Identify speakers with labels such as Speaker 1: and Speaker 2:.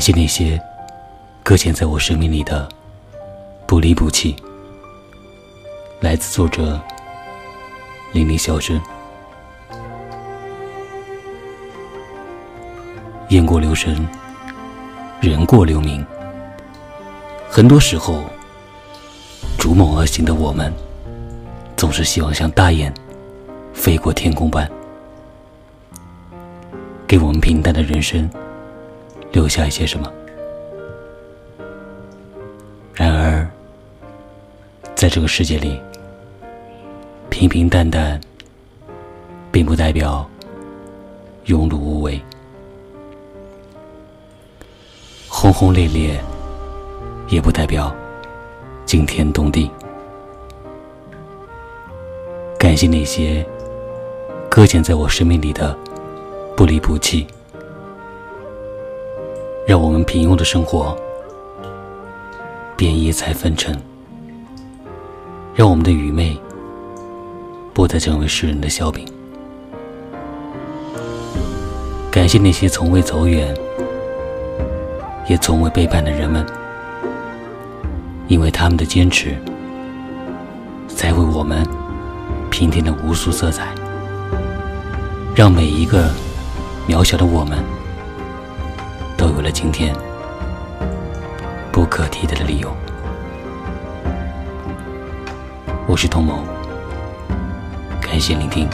Speaker 1: 感谢那些搁浅在我生命里的不离不弃。来自作者林林小生。雁过留声，人过留名。很多时候，逐梦而行的我们，总是希望像大雁飞过天空般，给我们平淡的人生留下一些什么。然而，在这个世界里，平平淡淡，并不代表庸碌无为。轰轰烈烈，也不代表惊天动地。感谢那些搁浅在我生命里的不离不弃，让我们平庸的生活变异彩纷呈，让我们的愚昧不再成为世人的笑柄。感谢那些从未走远。也从未背叛的人们，因为他们的坚持，才为我们平添了无数色彩，让每一个渺小的我们有了今天不可替代的理由。我是童某，感谢聆听。